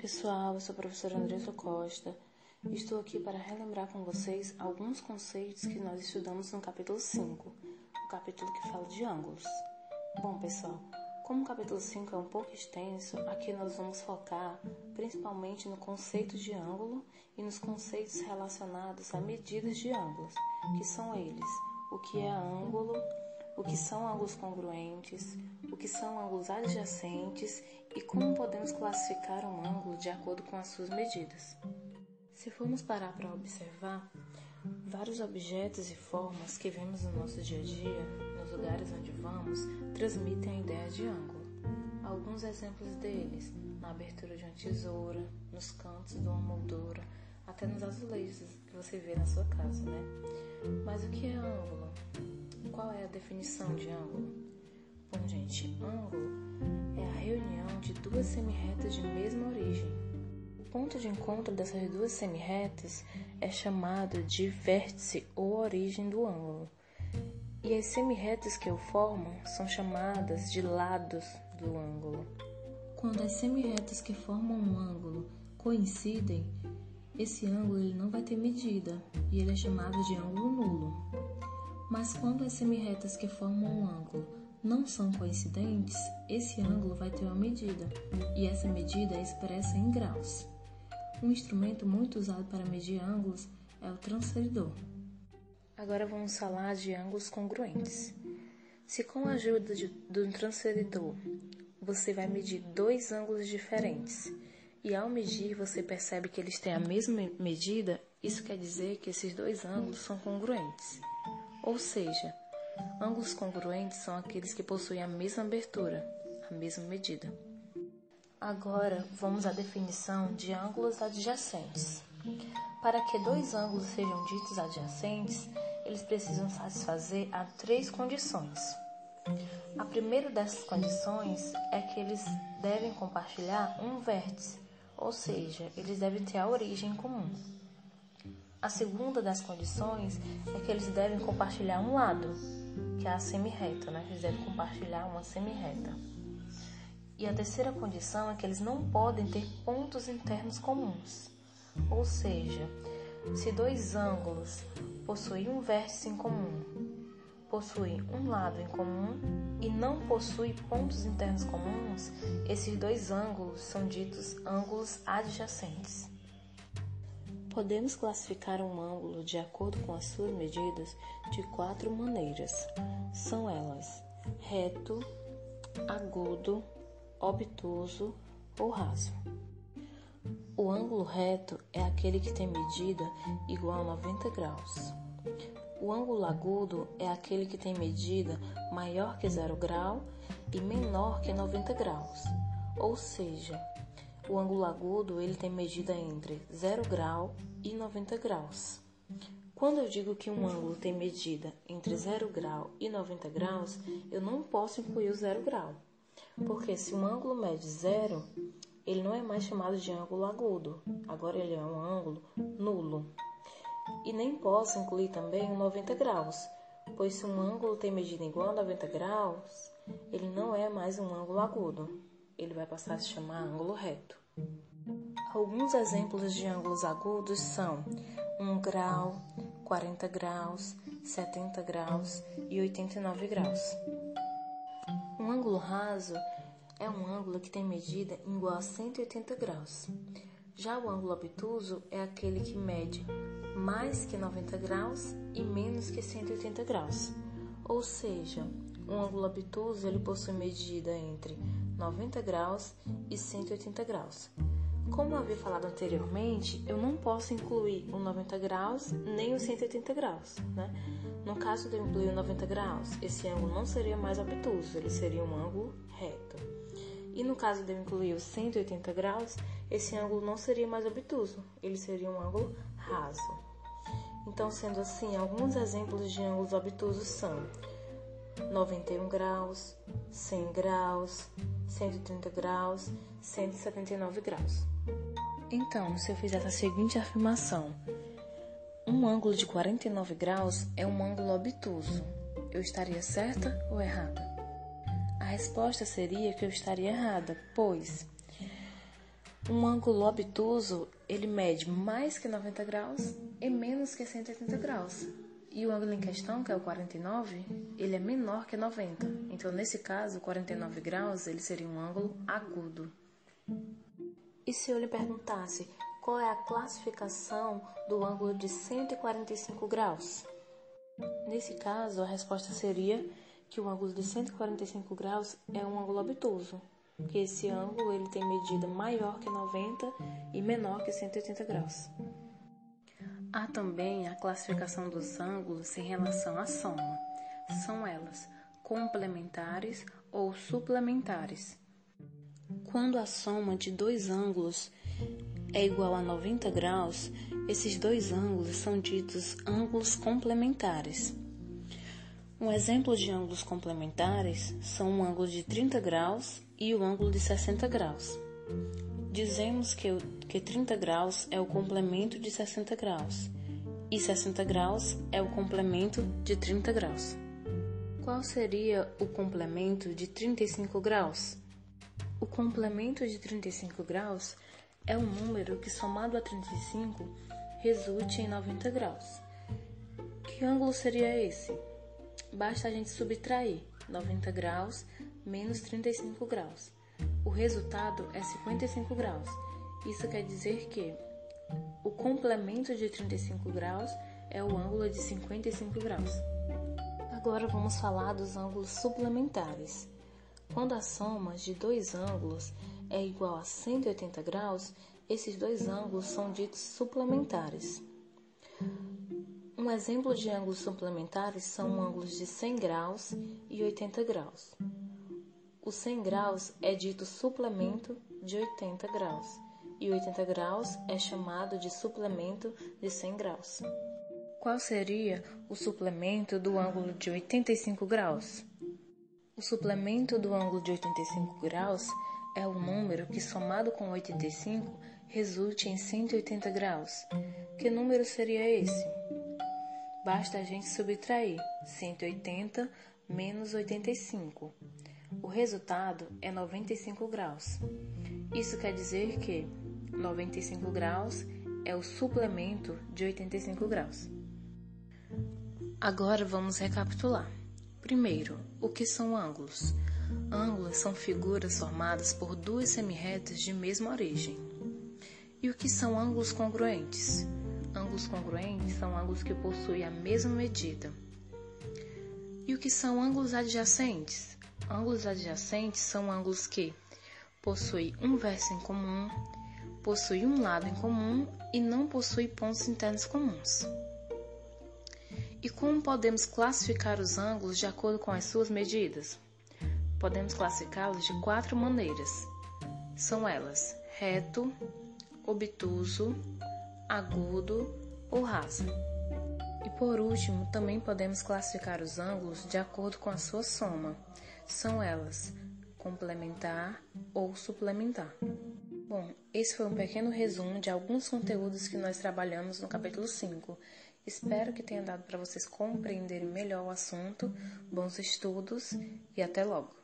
pessoal, eu sou a professora Andressa Costa. Estou aqui para relembrar com vocês alguns conceitos que nós estudamos no capítulo 5, o capítulo que fala de ângulos. Bom, pessoal, como o capítulo 5 é um pouco extenso, aqui nós vamos focar principalmente no conceito de ângulo e nos conceitos relacionados a medidas de ângulos, que são eles: o que é ângulo, o que são ângulos congruentes, o que são ângulos adjacentes e como podemos classificar um ângulo de acordo com as suas medidas. Se formos parar para observar, vários objetos e formas que vemos no nosso dia a dia, nos lugares onde vamos, transmitem a ideia de ângulo. Alguns exemplos deles, na abertura de uma tesoura, nos cantos de uma moldura, até nos azulejos que você vê na sua casa, né? Mas o que é ângulo? Qual é a definição de ângulo? Bom, gente, ângulo é a reunião de duas semirretas de mesma origem. O ponto de encontro dessas duas semirretas é chamado de vértice ou origem do ângulo. E as semirretas que o formam são chamadas de lados do ângulo. Quando as semirretas que formam um ângulo coincidem, esse ângulo ele não vai ter medida e ele é chamado de ângulo nulo. Mas quando as semirretas que formam um ângulo não são coincidentes, esse ângulo vai ter uma medida, e essa medida é expressa em graus. Um instrumento muito usado para medir ângulos é o transferidor. Agora vamos falar de ângulos congruentes. Se com a ajuda de, do transferidor você vai medir dois ângulos diferentes e ao medir você percebe que eles têm a mesma medida, isso quer dizer que esses dois ângulos são congruentes. Ou seja, ângulos congruentes são aqueles que possuem a mesma abertura, a mesma medida. Agora, vamos à definição de ângulos adjacentes. Para que dois ângulos sejam ditos adjacentes, eles precisam satisfazer a três condições. A primeira dessas condições é que eles devem compartilhar um vértice, ou seja, eles devem ter a origem comum. A segunda das condições é que eles devem compartilhar um lado, que é a semirreta, né? Eles devem compartilhar uma semirreta. E a terceira condição é que eles não podem ter pontos internos comuns. Ou seja, se dois ângulos possuem um vértice em comum, possuem um lado em comum e não possuem pontos internos comuns, esses dois ângulos são ditos ângulos adjacentes. Podemos classificar um ângulo de acordo com as suas medidas de quatro maneiras. São elas: reto, agudo, obtuso ou raso. O ângulo reto é aquele que tem medida igual a 90 graus. O ângulo agudo é aquele que tem medida maior que 0 grau e menor que 90 graus. Ou seja, o ângulo agudo ele tem medida entre 0 grau e 90 graus. Quando eu digo que um ângulo tem medida entre 0 grau e 90 graus, eu não posso incluir o 0 grau. Porque se um ângulo mede 0, ele não é mais chamado de ângulo agudo, agora ele é um ângulo nulo. E nem posso incluir também o 90 graus, pois se um ângulo tem medida igual a 90 graus, ele não é mais um ângulo agudo, ele vai passar a se chamar ângulo reto. Alguns exemplos de ângulos agudos são 1 grau, 40 graus, 70 graus e 89 graus. Um ângulo raso é um ângulo que tem medida igual a 180 graus. Já o ângulo obtuso é aquele que mede mais que 90 graus e menos que 180 graus. Ou seja, um ângulo obtuso ele possui medida entre 90 graus e 180 graus. Como eu havia falado anteriormente, eu não posso incluir o 90 graus nem o 180 graus, né? No caso de eu incluir o 90 graus, esse ângulo não seria mais obtuso, ele seria um ângulo reto. E no caso de eu incluir o 180 graus, esse ângulo não seria mais obtuso, ele seria um ângulo raso. Então, sendo assim, alguns exemplos de ângulos obtusos são 91 graus, 100 graus, 130 graus, 179 graus. Então, se eu fizesse a seguinte afirmação: um ângulo de 49 graus é um ângulo obtuso, eu estaria certa ou errada? A resposta seria que eu estaria errada, pois Um ângulo obtuso, ele mede mais que 90 graus e menos que 180 graus. E o ângulo em questão, que é o 49, ele é menor que 90. Então, nesse caso, 49 graus, ele seria um ângulo agudo. E se eu lhe perguntasse qual é a classificação do ângulo de 145 graus? Nesse caso, a resposta seria que o ângulo de 145 graus é um ângulo obtuso, que esse ângulo ele tem medida maior que 90 e menor que 180 graus. Há também a classificação dos ângulos em relação à soma. São elas complementares ou suplementares. Quando a soma de dois ângulos é igual a 90 graus, esses dois ângulos são ditos ângulos complementares. Um exemplo de ângulos complementares são o ângulo de 30 graus e o ângulo de 60 graus. Dizemos que, que 30 graus é o complemento de 60 graus e 60 graus é o complemento de 30 graus. Qual seria o complemento de 35 graus? O complemento de 35 graus é um número que, somado a 35, resulte em 90 graus. Que ângulo seria esse? Basta a gente subtrair 90 graus menos 35 graus. O resultado é 55 graus. Isso quer dizer que o complemento de 35 graus é o ângulo de 55 graus. Agora vamos falar dos ângulos suplementares. Quando a soma de dois ângulos é igual a 180 graus, esses dois ângulos são ditos suplementares. Um exemplo de ângulos suplementares são ângulos de 100 graus e 80 graus. O 100 graus é dito suplemento de 80 graus e 80 graus é chamado de suplemento de 100 graus. Qual seria o suplemento do ângulo de 85 graus? O suplemento do ângulo de 85 graus é o número que, somado com 85, resulte em 180 graus. Que número seria esse? Basta a gente subtrair 180 menos 85. O resultado é 95 graus. Isso quer dizer que 95 graus é o suplemento de 85 graus. Agora vamos recapitular. Primeiro, o que são ângulos? Ângulos são figuras formadas por duas semirretas de mesma origem. E o que são ângulos congruentes? Ângulos congruentes são ângulos que possuem a mesma medida. E o que são ângulos adjacentes? Ângulos adjacentes são ângulos que possuem um verso em comum, possuem um lado em comum e não possuem pontos internos comuns. E como podemos classificar os ângulos de acordo com as suas medidas? Podemos classificá-los de quatro maneiras. São elas: reto, obtuso, agudo ou raso. E por último, também podemos classificar os ângulos de acordo com a sua soma. São elas: complementar ou suplementar. Bom, esse foi um pequeno resumo de alguns conteúdos que nós trabalhamos no capítulo 5. Espero que tenha dado para vocês compreenderem melhor o assunto. Bons estudos e até logo!